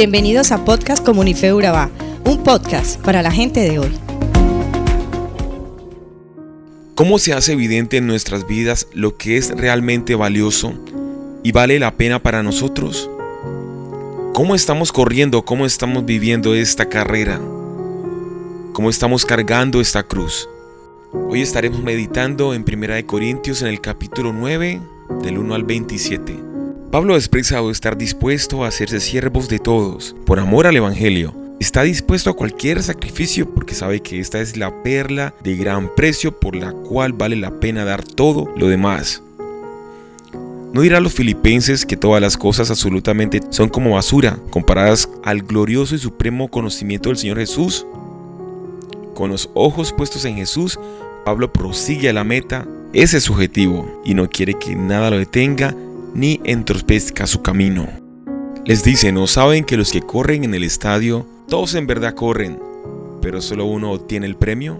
Bienvenidos a Podcast Comunife Urabá, un podcast para la gente de hoy. ¿Cómo se hace evidente en nuestras vidas lo que es realmente valioso y vale la pena para nosotros? ¿Cómo estamos corriendo? ¿Cómo estamos viviendo esta carrera? ¿Cómo estamos cargando esta cruz? Hoy estaremos meditando en 1 Corintios en el capítulo 9, del 1 al 27. Pablo expresa estar dispuesto a hacerse siervos de todos por amor al Evangelio. Está dispuesto a cualquier sacrificio porque sabe que esta es la perla de gran precio por la cual vale la pena dar todo lo demás. ¿No dirá a los filipenses que todas las cosas absolutamente son como basura comparadas al glorioso y supremo conocimiento del Señor Jesús? Con los ojos puestos en Jesús, Pablo prosigue a la meta, ese es y no quiere que nada lo detenga ni entorpezca su camino. Les dice, ¿no saben que los que corren en el estadio, todos en verdad corren, pero solo uno obtiene el premio?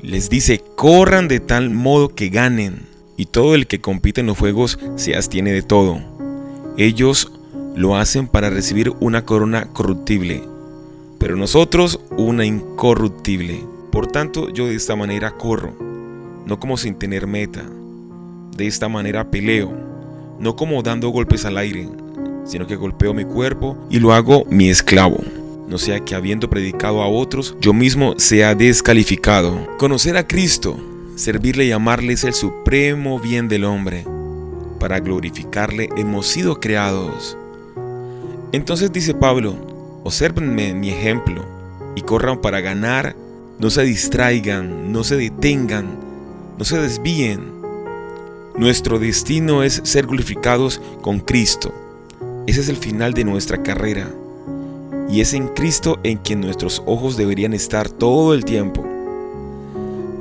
Les dice, corran de tal modo que ganen, y todo el que compite en los juegos se abstiene de todo. Ellos lo hacen para recibir una corona corruptible, pero nosotros una incorruptible. Por tanto, yo de esta manera corro, no como sin tener meta. De esta manera peleo, no como dando golpes al aire, sino que golpeo mi cuerpo y lo hago mi esclavo. No sea que habiendo predicado a otros, yo mismo sea descalificado. Conocer a Cristo, servirle y amarle es el supremo bien del hombre. Para glorificarle hemos sido creados. Entonces dice Pablo, observenme mi ejemplo y corran para ganar no se distraigan, no se detengan, no se desvíen. Nuestro destino es ser glorificados con Cristo. Ese es el final de nuestra carrera. Y es en Cristo en quien nuestros ojos deberían estar todo el tiempo.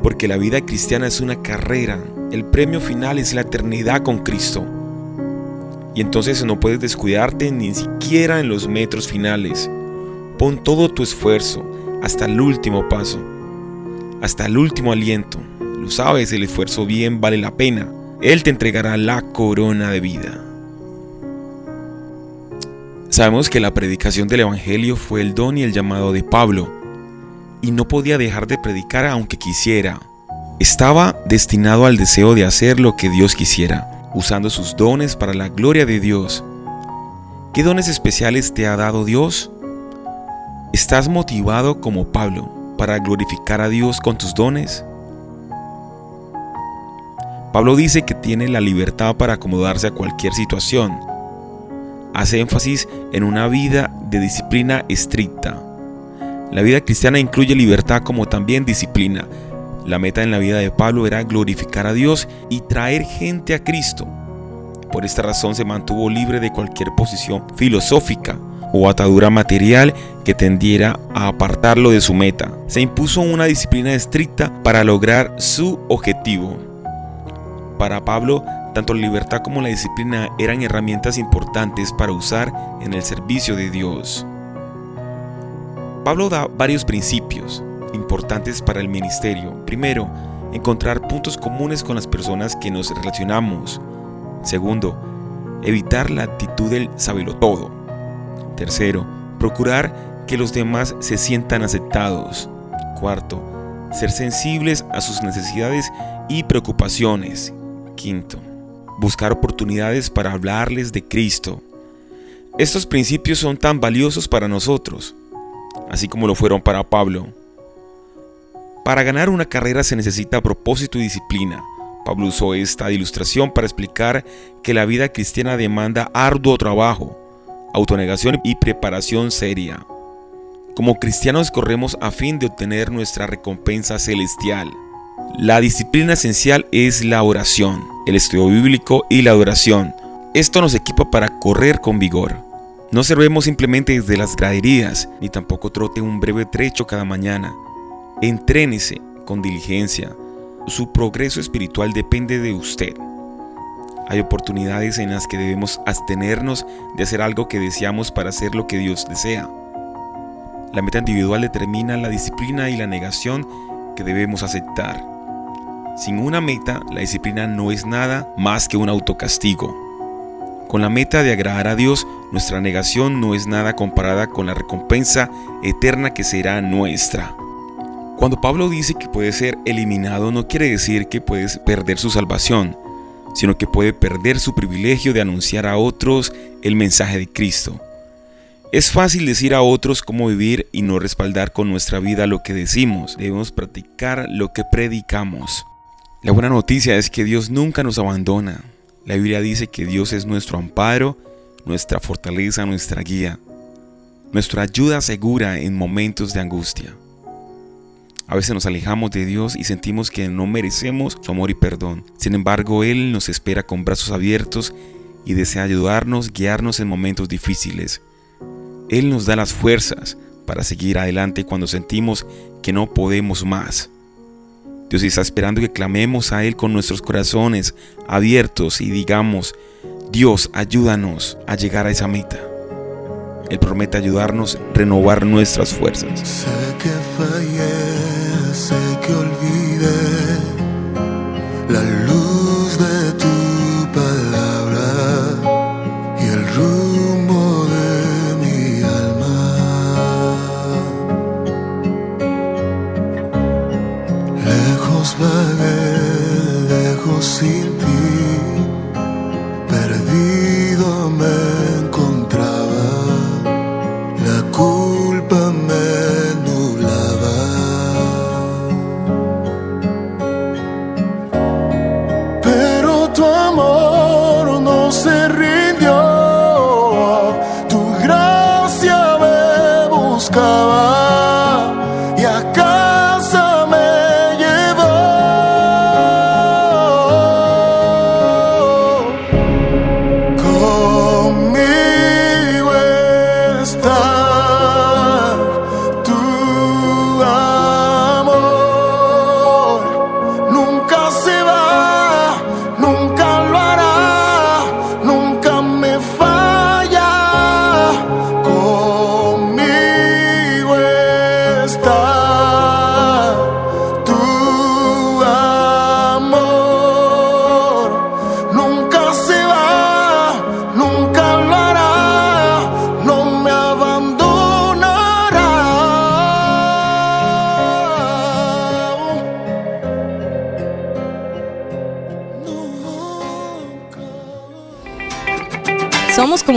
Porque la vida cristiana es una carrera. El premio final es la eternidad con Cristo. Y entonces no puedes descuidarte ni siquiera en los metros finales. Pon todo tu esfuerzo hasta el último paso, hasta el último aliento. Lo sabes, el esfuerzo bien vale la pena. Él te entregará la corona de vida. Sabemos que la predicación del Evangelio fue el don y el llamado de Pablo, y no podía dejar de predicar aunque quisiera. Estaba destinado al deseo de hacer lo que Dios quisiera, usando sus dones para la gloria de Dios. ¿Qué dones especiales te ha dado Dios? ¿Estás motivado como Pablo para glorificar a Dios con tus dones? Pablo dice que tiene la libertad para acomodarse a cualquier situación. Hace énfasis en una vida de disciplina estricta. La vida cristiana incluye libertad como también disciplina. La meta en la vida de Pablo era glorificar a Dios y traer gente a Cristo. Por esta razón se mantuvo libre de cualquier posición filosófica o atadura material que tendiera a apartarlo de su meta. Se impuso una disciplina estricta para lograr su objetivo. Para Pablo, tanto la libertad como la disciplina eran herramientas importantes para usar en el servicio de Dios. Pablo da varios principios importantes para el ministerio. Primero, encontrar puntos comunes con las personas que nos relacionamos. Segundo, evitar la actitud del todo. Tercero, procurar que los demás se sientan aceptados. Cuarto, ser sensibles a sus necesidades y preocupaciones. Quinto, buscar oportunidades para hablarles de Cristo. Estos principios son tan valiosos para nosotros, así como lo fueron para Pablo. Para ganar una carrera se necesita propósito y disciplina. Pablo usó esta ilustración para explicar que la vida cristiana demanda arduo trabajo, autonegación y preparación seria. Como cristianos corremos a fin de obtener nuestra recompensa celestial. La disciplina esencial es la oración, el estudio bíblico y la adoración. Esto nos equipa para correr con vigor. No servemos simplemente desde las graderías, ni tampoco trote un breve trecho cada mañana. Entrénese con diligencia. Su progreso espiritual depende de usted. Hay oportunidades en las que debemos abstenernos de hacer algo que deseamos para hacer lo que Dios desea. La meta individual determina la disciplina y la negación que debemos aceptar. Sin una meta, la disciplina no es nada más que un autocastigo. Con la meta de agradar a Dios, nuestra negación no es nada comparada con la recompensa eterna que será nuestra. Cuando Pablo dice que puede ser eliminado, no quiere decir que puedes perder su salvación, sino que puede perder su privilegio de anunciar a otros el mensaje de Cristo. Es fácil decir a otros cómo vivir y no respaldar con nuestra vida lo que decimos. Debemos practicar lo que predicamos. La buena noticia es que Dios nunca nos abandona. La Biblia dice que Dios es nuestro amparo, nuestra fortaleza, nuestra guía, nuestra ayuda segura en momentos de angustia. A veces nos alejamos de Dios y sentimos que no merecemos su amor y perdón. Sin embargo, Él nos espera con brazos abiertos y desea ayudarnos, guiarnos en momentos difíciles. Él nos da las fuerzas para seguir adelante cuando sentimos que no podemos más. Dios está esperando que clamemos a Él con nuestros corazones abiertos y digamos, Dios, ayúdanos a llegar a esa meta. Él promete ayudarnos a renovar nuestras fuerzas. Sé que fallé, sé que olvidé la perdido me